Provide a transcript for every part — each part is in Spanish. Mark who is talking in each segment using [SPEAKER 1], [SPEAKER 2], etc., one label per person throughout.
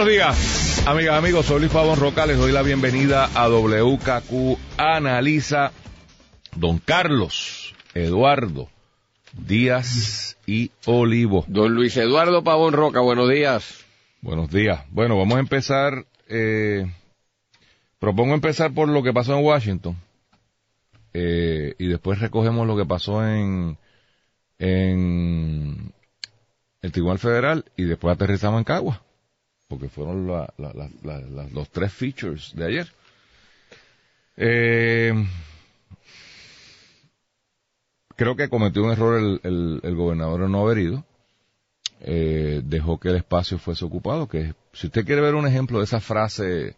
[SPEAKER 1] Buenos días, amigas, amigos. Soy Luis Pavón Roca. Les doy la bienvenida a WKQ Analiza. Don Carlos Eduardo Díaz y Olivo.
[SPEAKER 2] Don Luis Eduardo Pavón Roca, buenos días.
[SPEAKER 1] Buenos días. Bueno, vamos a empezar. Eh, propongo empezar por lo que pasó en Washington. Eh, y después recogemos lo que pasó en, en el Tribunal Federal y después aterrizamos en Cagua porque fueron los tres features de ayer. Eh, creo que cometió un error el, el, gobernador en no haber ido. Eh, dejó que el espacio fuese ocupado, que si usted quiere ver un ejemplo de esa frase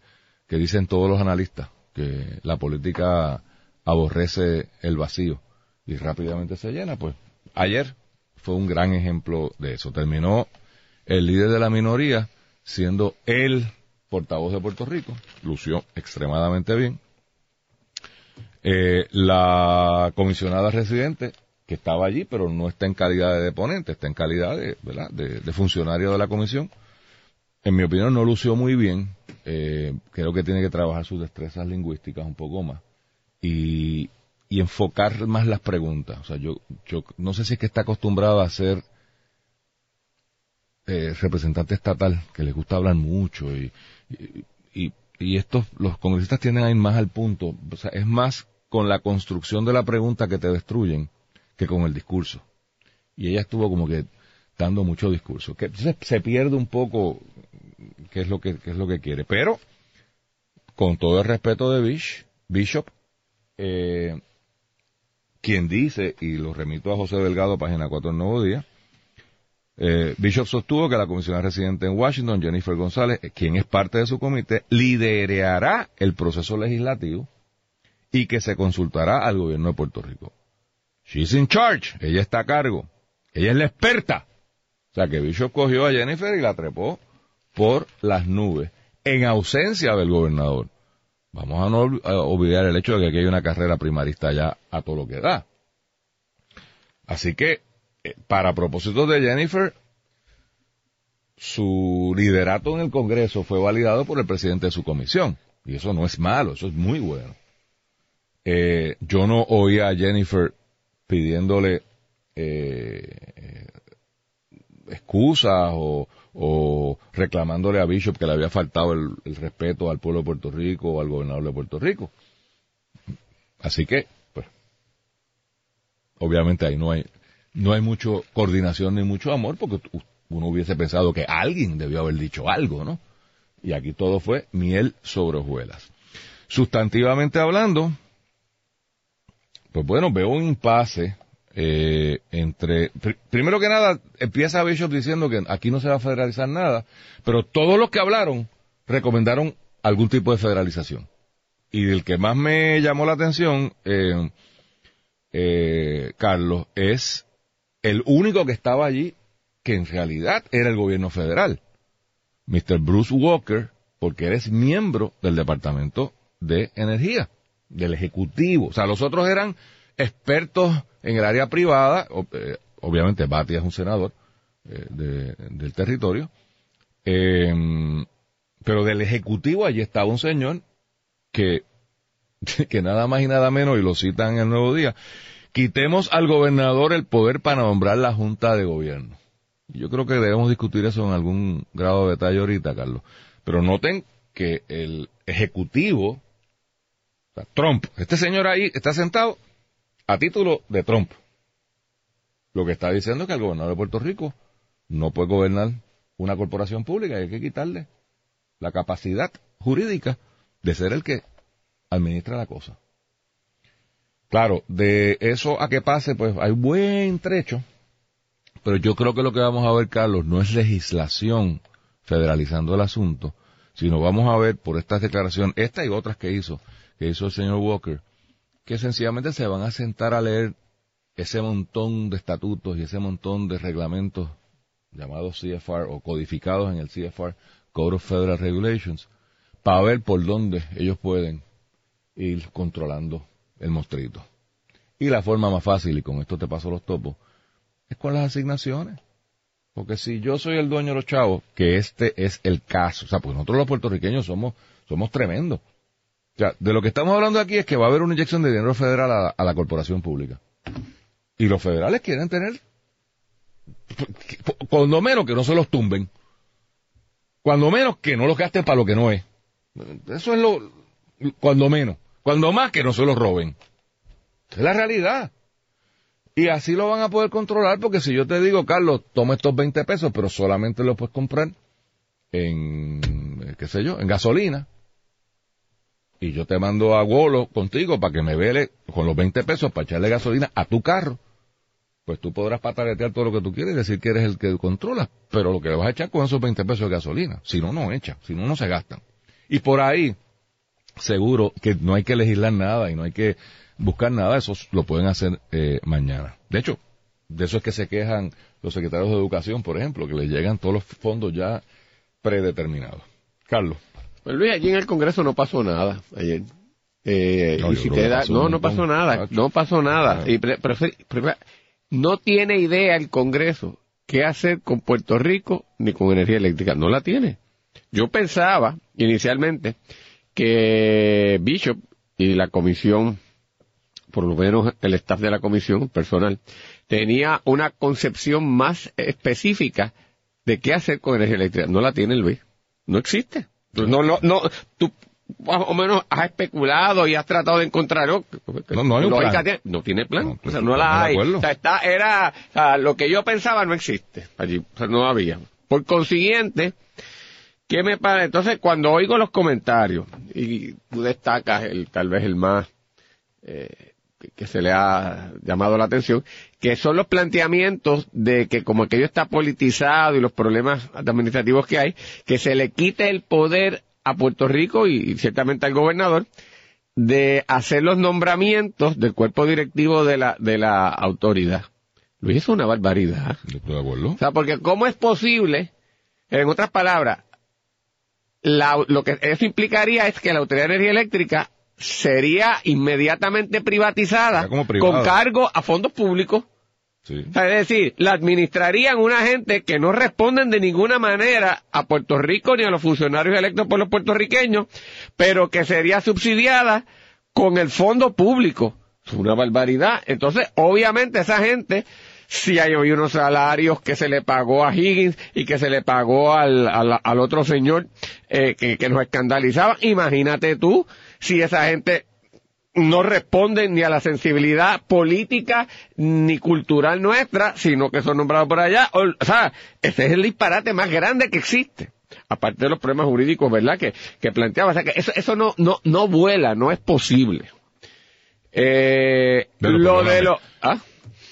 [SPEAKER 1] que dicen todos los analistas, que la política aborrece el vacío y rápidamente se llena, pues ayer fue un gran ejemplo de eso. Terminó el líder de la minoría siendo el portavoz de Puerto Rico, lució extremadamente bien. Eh, la comisionada residente, que estaba allí, pero no está en calidad de deponente, está en calidad de, de, funcionario de la comisión, en mi opinión no lució muy bien. Eh, creo que tiene que trabajar sus destrezas lingüísticas un poco más y, y enfocar más las preguntas. O sea, yo, yo no sé si es que está acostumbrado a hacer eh, representante estatal que les gusta hablar mucho y, y, y, estos, los congresistas tienden a ir más al punto, o sea, es más con la construcción de la pregunta que te destruyen que con el discurso. Y ella estuvo como que dando mucho discurso, que se, pierde un poco qué es lo que, qué es lo que quiere, pero con todo el respeto de Bish, Bishop, eh, quien dice, y lo remito a José Delgado, página 4 del Nuevo Día, eh, Bishop sostuvo que la comisionada residente en Washington, Jennifer González, quien es parte de su comité, liderará el proceso legislativo y que se consultará al gobierno de Puerto Rico. She's in charge, ella está a cargo, ella es la experta. O sea que Bishop cogió a Jennifer y la trepó por las nubes, en ausencia del gobernador. Vamos a no olvidar el hecho de que aquí hay una carrera primarista ya a todo lo que da. Así que para propósito de Jennifer, su liderato en el Congreso fue validado por el presidente de su comisión. Y eso no es malo, eso es muy bueno. Eh, yo no oí a Jennifer pidiéndole eh, excusas o, reclamándole a Bishop que le había faltado el, respeto al pueblo de Puerto Rico o al gobernador de Puerto Rico. Así que, pues, obviamente ahí no hay, no hay mucho coordinación ni mucho amor porque uno hubiese pensado que alguien debió haber dicho algo, ¿no? Y aquí todo fue miel sobre hojuelas. Sustantivamente hablando, pues bueno, veo un impasse eh, entre, primero que nada, empieza Bishop diciendo que aquí no se va a federalizar nada, pero todos los que hablaron recomendaron algún tipo de federalización. Y el que más me llamó la atención, eh, eh, Carlos, es el único que estaba allí que en realidad era el gobierno federal, Mr. Bruce Walker, porque eres miembro del Departamento de Energía, del Ejecutivo. O sea, los otros eran expertos en el área privada, eh, obviamente Batia es un senador eh, del territorio, em, pero del Ejecutivo allí estaba un señor que, que nada más y nada menos, y lo citan en el Nuevo Día, Quitemos al gobernador el poder para nombrar la Junta de Gobierno. Yo creo que debemos discutir eso en algún grado de detalle ahorita, Carlos. Pero noten que el Ejecutivo, Trump, este señor ahí está sentado a título de Trump. Lo que está diciendo es que el gobernador de Puerto Rico no puede gobernar una corporación pública y hay que quitarle la capacidad jurídica de ser el que administra la cosa. Claro, de eso a que pase, pues hay buen trecho, Pero yo creo que lo que vamos a ver, Carlos, no es legislación federalizando el asunto, sino vamos a ver por estas declaraciones, esta y otras que hizo, que hizo el señor Walker, que sencillamente se van a sentar a leer ese montón de estatutos y ese montón de reglamentos llamados CFR o codificados en el CFR, Code of Federal Regulations, para ver por dónde ellos pueden ir controlando el monstruito. Y la forma más fácil, y con esto te paso los topos, es con las asignaciones. Porque si yo soy el dueño de los chavos, que este es el caso, o sea, pues nosotros los puertorriqueños somos, somos tremendos. O sea, de lo que estamos hablando aquí es que va a haber una inyección de dinero federal a, a la corporación pública. Y los federales quieren tener, cuando menos que no se los tumben. Cuando menos que no los gasten para lo que no es. Eso es lo, cuando menos. Cuando más que no se los roben. Es la realidad. Y así lo van a poder controlar porque si yo te digo, Carlos, toma estos 20 pesos, pero solamente los puedes comprar en, qué sé yo, en gasolina. Y yo te mando a Golo contigo para que me vele con los 20 pesos para echarle gasolina a tu carro. Pues tú podrás pataletear todo lo que tú quieres y decir que eres el que controla, pero lo que le vas a echar con esos 20 pesos de gasolina. Si no, no echa, si no, no se gastan. Y por ahí, seguro que no hay que legislar nada y no hay que buscar nada, eso lo pueden hacer eh, mañana. De hecho, de eso es que se quejan los secretarios de educación, por ejemplo, que les llegan todos los fondos ya predeterminados. Carlos.
[SPEAKER 2] Pues Luis, allí en el Congreso no pasó nada ayer. Eh, no, y si te da, no, no pasó nada, no pasó nada. Y no tiene idea el Congreso qué hacer con Puerto Rico ni con energía eléctrica. No la tiene. Yo pensaba inicialmente que Bishop y la comisión por lo menos el staff de la comisión personal, tenía una concepción más específica de qué hacer con energía eléctrica. No la tiene Luis. No existe. No, no, no, tú más o menos has especulado y has tratado de encontrar no,
[SPEAKER 1] no, hay un plan.
[SPEAKER 2] Tiene, no tiene plan no, o sea, no la hay o sea, está, era o sea, lo que yo pensaba no existe allí o sea, no había por consiguiente ¿qué me parece? entonces cuando oigo los comentarios y tú destacas el tal vez el más eh, que se le ha llamado la atención, que son los planteamientos de que como aquello está politizado y los problemas administrativos que hay, que se le quite el poder a Puerto Rico y, ciertamente al gobernador de hacer los nombramientos del cuerpo directivo de la, de la autoridad. Luis, es una barbaridad.
[SPEAKER 1] O
[SPEAKER 2] sea, porque ¿cómo es posible, en otras palabras, lo que eso implicaría es que la Autoridad de Energía Eléctrica sería inmediatamente privatizada con cargo a fondos públicos. es decir, la administrarían una gente que no responden de ninguna manera a Puerto Rico ni a los funcionarios electos por los puertorriqueños, pero que sería subsidiada con el fondo público. Es una barbaridad. Entonces, obviamente esa gente, si hay unos salarios que se le pagó a Higgins y que se le pagó al, al, otro señor eh, que, que nos escandalizaba, imagínate tú si esa gente no responde ni a la sensibilidad política ni cultural nuestra, sino que son nombrados por allá. O, sea, ese es el disparate más grande que existe. Aparte de los problemas jurídicos, ¿verdad? Que, que planteaba. O sea, que eso, eso no, no, no vuela, no es posible. Eh, lo de lo... ¿ah?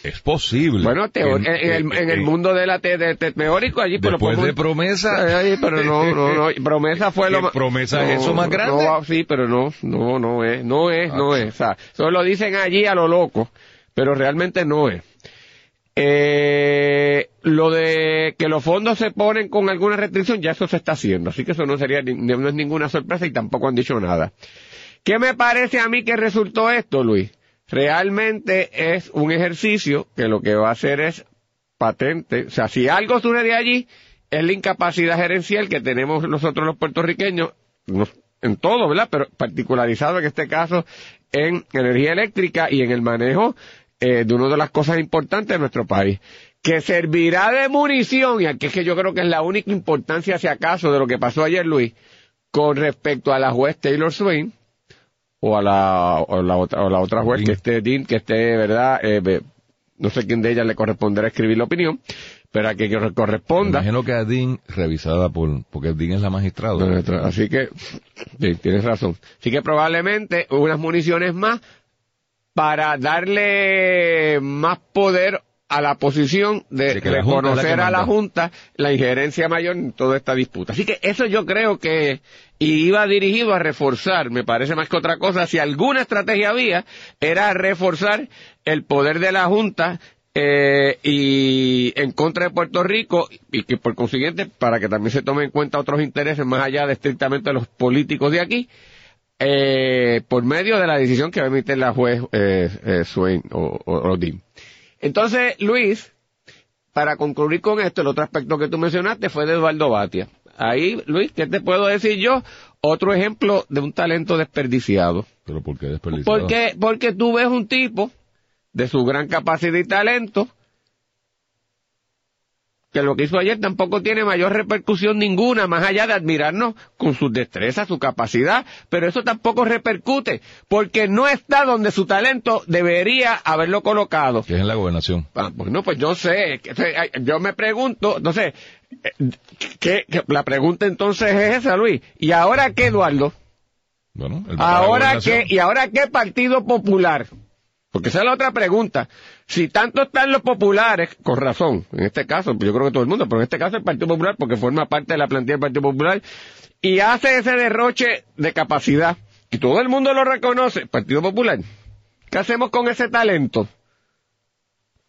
[SPEAKER 1] Es posible.
[SPEAKER 2] Bueno, en, el, en, el, mundo de la teórico allí
[SPEAKER 1] pero después de promesa
[SPEAKER 2] pero no, no, no promesa fue lo más
[SPEAKER 1] promesa es eso más grande
[SPEAKER 2] no, sí pero no no no es no es no es o sea solo lo dicen allí a lo loco pero realmente no es eh, lo de que los fondos se ponen con alguna restricción ya eso se está haciendo así que eso no sería no es ninguna sorpresa y tampoco han dicho nada ¿qué me parece a mí que resultó esto Luis? Realmente es un ejercicio que lo que va a hacer es patente. O sea, si algo de allí, es la incapacidad gerencial que tenemos nosotros los puertorriqueños, en todo, ¿verdad? Pero particularizado en este caso en energía eléctrica y en el manejo eh, de una de las cosas importantes de nuestro país. Que servirá de munición, y aquí es que yo creo que es la única importancia, si acaso, de lo que pasó ayer, Luis, con respecto a la juez Taylor Swain, o a la, o la, otra, o la otra juez que esté, que esté, ¿verdad? Eh, no sé quién de ellas le corresponderá escribir la opinión, pero a que corresponda.
[SPEAKER 1] imagino que a Dean, revisada por, porque Dean es la magistrada.
[SPEAKER 2] Así que, sí, tienes razón. Así que probablemente unas municiones más para darle más poder a la posición de, reconocer a la Junta la injerencia mayor en toda esta disputa. Así que eso yo creo que iba dirigido a reforzar, me parece más que otra cosa, si alguna estrategia había, era reforzar el poder de la Junta eh, y en contra de Puerto Rico y que por consiguiente para que también se tomen en cuenta otros intereses más allá de estrictamente los políticos de aquí eh, por medio de la decisión que va a emitir la juez eh, eh Swain o, o, Entonces, Luis, para concluir con esto, el otro aspecto que tú mencionaste fue de Eduardo Batia. Ahí, Luis, ¿qué te puedo decir yo? Otro ejemplo de un talento desperdiciado.
[SPEAKER 1] ¿Pero por qué desperdiciado?
[SPEAKER 2] Porque, porque tú ves un tipo de su gran capacidad y talento que lo que hizo ayer tampoco tiene mayor repercusión ninguna, más allá de admirarnos con sus destrezas, su capacidad, pero eso tampoco repercute, porque no está donde su talento debería haberlo colocado.
[SPEAKER 1] Que es en la gobernación.
[SPEAKER 2] Ah, pues no, pues yo sé, yo me pregunto, entonces, ¿qué, la pregunta entonces es esa, Luis, ¿y ahora qué, Eduardo? Bueno, ahora qué, ¿y ahora qué Partido Popular? Porque esa es la otra pregunta. Si tanto están los populares, con razón, en este caso, yo creo que todo el mundo, pero en este caso el Partido Popular, porque forma parte de la plantilla del Partido Popular, y hace ese derroche de capacidad, y todo el mundo lo reconoce, Partido Popular, ¿qué hacemos con ese talento?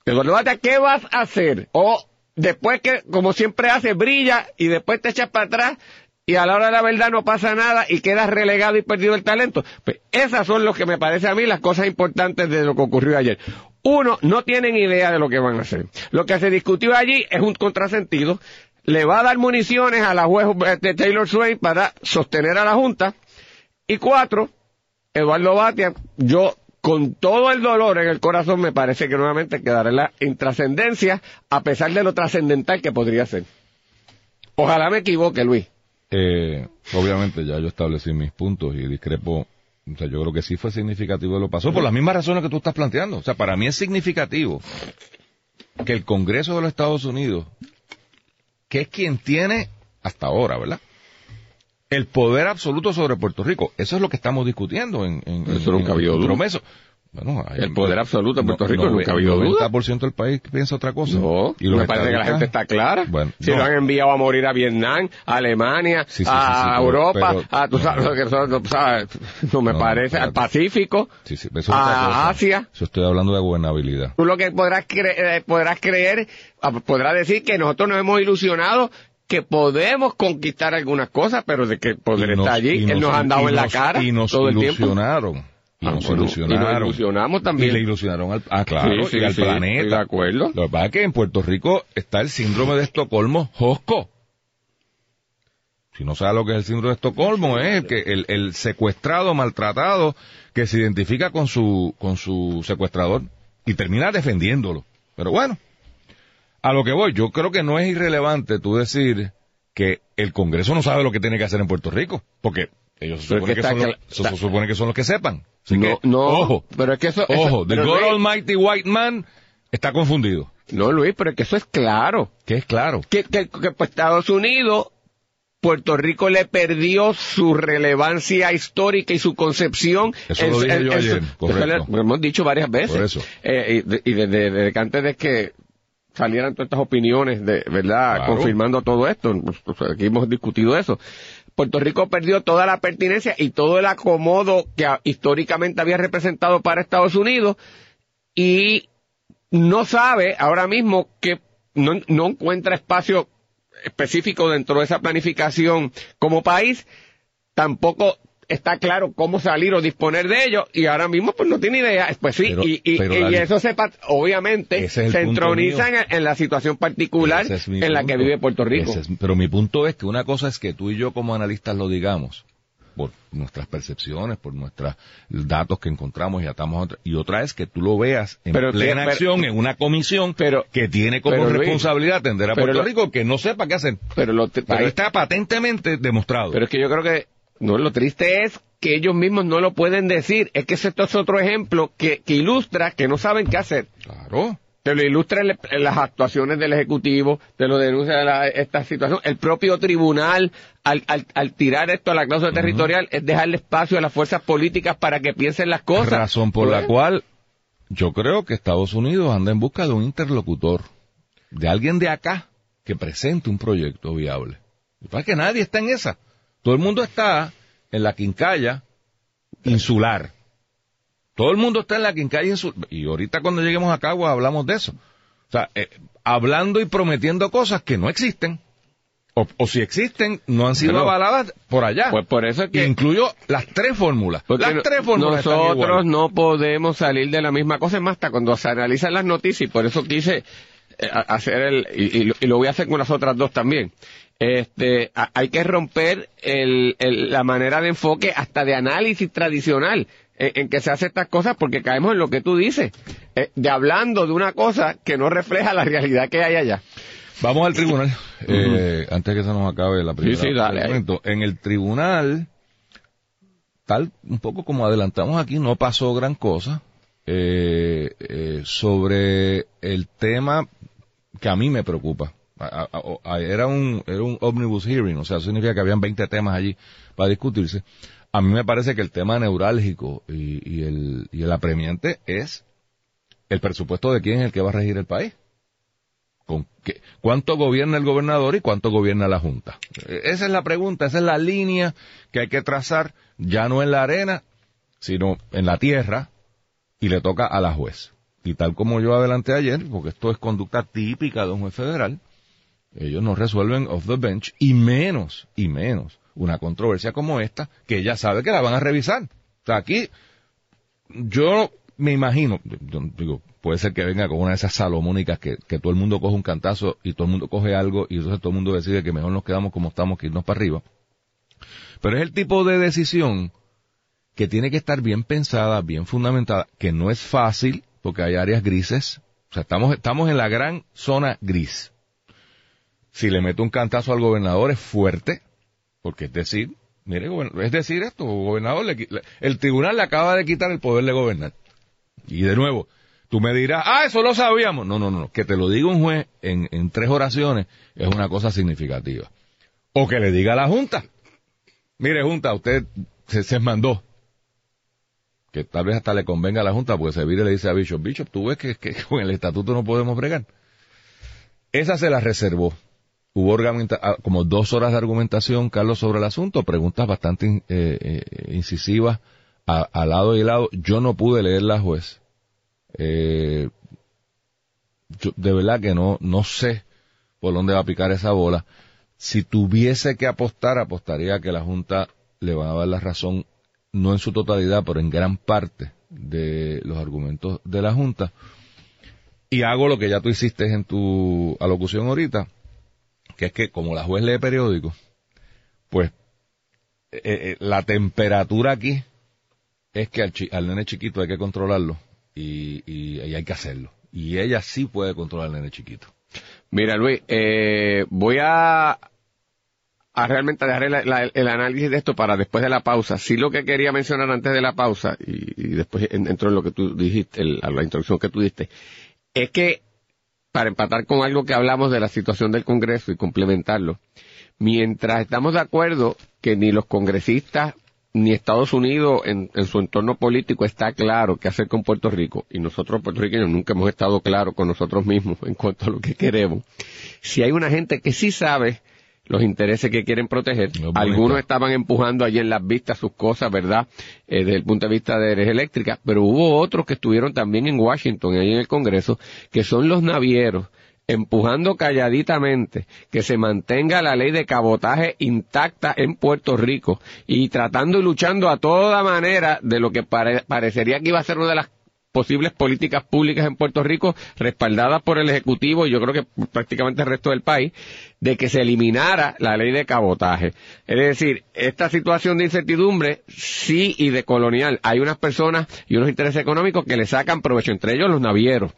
[SPEAKER 2] Eduardo ¿qué vas a hacer? O después que, como siempre hace, brilla y después te echas para atrás y a la hora de la verdad no pasa nada y quedas relegado y perdido el talento. Pues esas son lo que me parece a mí las cosas importantes de lo que ocurrió ayer. Uno, no tienen idea de lo que van a hacer. Lo que se discutió allí es un contrasentido. Le va a dar municiones a la juez de Taylor Swain para sostener a la Junta. Y cuatro, Eduardo Batia, yo con todo el dolor en el corazón me parece que nuevamente quedará en la intrascendencia a pesar de lo trascendental que podría ser. Ojalá me equivoque, Luis.
[SPEAKER 1] Eh, obviamente ya yo establecí mis puntos y discrepo o sea, yo creo que sí fue significativo lo pasó, por las mismas razones que tú estás planteando. O sea, para mí es significativo que el Congreso de los Estados Unidos, que es quien tiene, hasta ahora, ¿verdad? El poder absoluto sobre Puerto Rico. Eso es lo que estamos discutiendo en, en,
[SPEAKER 2] Eso nunca había
[SPEAKER 1] bueno,
[SPEAKER 2] el poder absoluto de Puerto Rico, nunca ha habido
[SPEAKER 1] duda. El 90% del país piensa otra cosa.
[SPEAKER 2] No, y me parece que la gente está clara. si lo han enviado a morir a Vietnam, a Alemania, a Europa, a, tú sabes no, me parece, al Pacífico, a Asia.
[SPEAKER 1] Yo estoy hablando de gobernabilidad.
[SPEAKER 2] Tú lo que podrás, eh, podrás creer, ah, podrás decir que nosotros nos hemos ilusionado que podemos conquistar algunas cosas, pero de que el poder está allí, él nos, han dado en la cara
[SPEAKER 1] y nos todo el ilusionaron. Y nos ilusionaron.
[SPEAKER 2] Y ilusionamos también.
[SPEAKER 1] Y le ilusionaron al, ah, claro, y al planeta.
[SPEAKER 2] de acuerdo.
[SPEAKER 1] Lo que pasa es que en Puerto Rico está el síndrome de Estocolmo Josco. Si no sabe lo que es el síndrome de Estocolmo, es que el, el secuestrado, maltratado, que se identifica con su, con su secuestrador y termina defendiéndolo. Pero bueno, a lo que voy, yo creo que no es irrelevante tú decir que el Congreso no sabe lo que tiene que hacer en Puerto Rico, porque ellos se supone, que, son los, se supone que son los que sepan no, no, ojo, pero es que eso, ojo, the God Almighty White Man está confundido.
[SPEAKER 2] No, Luis, pero es que eso es claro.
[SPEAKER 1] ¿Qué es claro?
[SPEAKER 2] Que, que, pues, Estados Unidos, Puerto Rico le perdió su relevancia histórica y su concepción.
[SPEAKER 1] Eso lo dije yo ayer,
[SPEAKER 2] Lo hemos dicho varias veces. Por eso. Eh, y, desde, antes de que salieran todas estas opiniones, de verdad, confirmando todo esto, pues, aquí hemos discutido eso. Puerto Rico perdió toda la pertinencia y todo el acomodo que históricamente había representado para Estados Unidos y no sabe ahora mismo que no, no encuentra espacio específico dentro de esa planificación como país, tampoco está claro cómo salir o disponer de ellos y ahora mismo pues no tiene idea. Pues sí, y, y, eso se, obviamente se entroniza en, la situación particular en la que vive Puerto Rico.
[SPEAKER 1] pero mi punto es que una cosa es que tú y yo como analistas lo digamos por nuestras percepciones, por nuestros datos que encontramos y atamos a y otra es que tú lo veas en plena acción en una comisión pero, que tiene como responsabilidad atender a Puerto Rico que no sepa qué hacer.
[SPEAKER 2] Pero, lo
[SPEAKER 1] pero está patentemente demostrado.
[SPEAKER 2] Pero es que yo creo que no, lo triste es que ellos mismos no lo pueden decir. Es que esto es otro ejemplo que, ilustra que no saben qué hacer.
[SPEAKER 1] Claro.
[SPEAKER 2] Te lo ilustra las actuaciones del Ejecutivo, te lo denuncia esta situación. El propio tribunal, al, al, tirar esto a la cláusula territorial, es dejarle espacio a las fuerzas políticas para que piensen las cosas.
[SPEAKER 1] Razón por la cual yo creo que Estados Unidos anda en busca de un interlocutor, de alguien de acá que presente un proyecto viable. Y que nadie está en esa. Todo el mundo está en la quincalla insular. Todo el mundo está en la quincalla insular. Y ahorita cuando lleguemos a Cagua hablamos de eso. O sea, eh, hablando y prometiendo cosas que no existen. O, si existen, no han sido avaladas por allá.
[SPEAKER 2] Pues por eso que...
[SPEAKER 1] Incluyo las tres fórmulas.
[SPEAKER 2] Las tres fórmulas Nosotros no podemos salir de la misma cosa. Es más, hasta cuando se analizan las noticias, y por eso quise hacer el... Y, lo voy a hacer con las otras dos también. Este, hay que romper el, la manera de enfoque hasta de análisis tradicional en, que se hace estas cosas porque caemos en lo que tú dices, eh, de hablando de una cosa que no refleja la realidad que hay allá.
[SPEAKER 1] Vamos al tribunal, eh, antes que se nos acabe la primera.
[SPEAKER 2] Sí, sí, dale.
[SPEAKER 1] En el tribunal, tal, un poco como adelantamos aquí, no pasó gran cosa eh, eh, sobre el tema que a mí me preocupa. era un, era un omnibus hearing, o sea, significa que habían 20 temas allí para discutirse. A mí me parece que el tema neurálgico y, el, y el apremiante es el presupuesto de quién es el que va a regir el país. ¿Cuánto gobierna el gobernador y cuánto gobierna la Junta? Esa es la pregunta, esa es la línea que hay que trazar, ya no en la arena, sino en la tierra, y le toca a la juez. Y tal como yo adelanté ayer, porque esto es conducta típica de un juez federal, ellos no resuelven off the bench, y menos, y menos, una controversia como esta, que ella sabe que la van a revisar. O sea, aquí, yo me imagino, digo, puede ser que venga con una de esas salomónicas que, que, todo el mundo coge un cantazo y todo el mundo coge algo y entonces todo el mundo decide que mejor nos quedamos como estamos que irnos para arriba. Pero es el tipo de decisión que tiene que estar bien pensada, bien fundamentada, que no es fácil porque hay áreas grises. O sea, estamos, estamos en la gran zona gris. Si le meto un cantazo al gobernador es fuerte, porque es decir, mire, es decir esto, gobernador, el tribunal le acaba de quitar el poder de gobernar. Y de nuevo, Tú me dirás, ah, eso lo sabíamos. No, no, no, que te lo diga un juez en, en tres oraciones es una cosa significativa. O que le diga a la Junta, mire Junta, usted se, mandó. Que tal vez hasta le convenga a la Junta, porque se vire le dice a Bishop, Bishop, tú ves que, con el estatuto no podemos bregar. Esa se la reservó. Hubo ah, como dos horas de argumentación, Carlos, sobre el asunto, preguntas bastante eh, eh, incisivas al lado y lado. Yo no pude leer la juez eh, de verdad que no, no sé por dónde va a picar esa bola. Si tuviese que apostar, apostaría que la Junta le va a dar la razón, no en su totalidad, pero en gran parte de los argumentos de la Junta. Y hago lo que ya tú hiciste en tu alocución ahorita, que es que como la juez lee periódico, pues eh, eh, la temperatura aquí es que al, al nene chiquito hay que controlarlo y, y, hay que hacerlo. Y ella sí puede controlar al nene chiquito.
[SPEAKER 2] Mira, Luis, eh, voy a, a realmente dejar el, análisis de esto para después de la pausa. Sí lo que quería mencionar antes de la pausa, y, después entro en lo que tú dijiste, la introducción que tú diste, es que para empatar con algo que hablamos de la situación del Congreso y complementarlo, mientras estamos de acuerdo que ni los congresistas ni Estados Unidos en, su entorno político está claro qué hacer con Puerto Rico y nosotros puertorriqueños nunca hemos estado claros con nosotros mismos en cuanto a lo que queremos. Si hay una gente que sí sabe los intereses que quieren proteger, algunos estaban empujando allí en las vistas sus cosas, ¿verdad? Eh, desde el punto de vista de energía eléctrica, pero hubo otros que estuvieron también en Washington, ahí en el Congreso, que son los navieros empujando calladitamente que se mantenga la ley de cabotaje intacta en Puerto Rico y tratando y luchando a toda manera de lo que parecería que iba a ser una de las posibles políticas públicas en Puerto Rico, respaldadas por el Ejecutivo y yo creo que prácticamente el resto del país, de que se eliminara la ley de cabotaje. Es decir, esta situación de incertidumbre, sí y de colonial, hay unas personas y unos intereses económicos que le sacan provecho, entre ellos los navieros.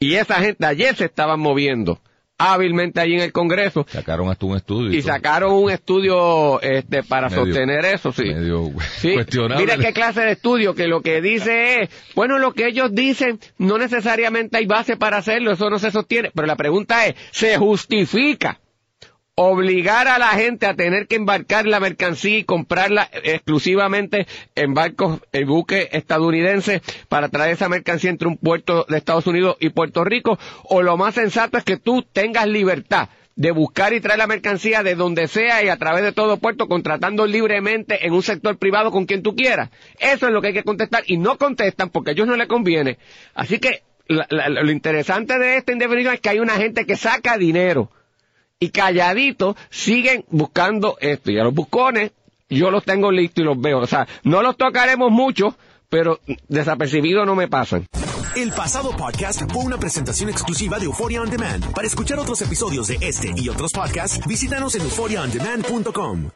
[SPEAKER 2] Y esa gente ayer se estaban moviendo hábilmente allí en el Congreso.
[SPEAKER 1] Sacaron hasta un estudio.
[SPEAKER 2] Y, sacaron un estudio este, para sostener eso, sí.
[SPEAKER 1] Medio cuestionable.
[SPEAKER 2] Mira qué clase de estudio, que lo que dice es, bueno, lo que ellos dicen, no necesariamente hay base para hacerlo, eso no se sostiene. Pero la pregunta es, ¿se justifica? Obligar a la gente a tener que embarcar la mercancía y comprarla exclusivamente en barcos, en buques estadounidenses para traer esa mercancía entre un puerto de Estados Unidos y Puerto Rico, o lo más sensato es que tú tengas libertad de buscar y traer la mercancía de donde sea y a través de todo puerto, contratando libremente en un sector privado con quien tú quieras. Eso es lo que hay que contestar y no contestan porque a ellos no les conviene. Así que lo interesante de esta indefinición es que hay una gente que saca dinero y calladito siguen buscando esto. Y a los buscones yo los tengo listos y los veo. O sea, no los tocaremos mucho, pero desapercibidos no me pasan.
[SPEAKER 3] El pasado podcast fue una presentación exclusiva de Euphoria On Demand. Para escuchar otros episodios de este y otros podcasts, visítanos en euphoriaondemand.com.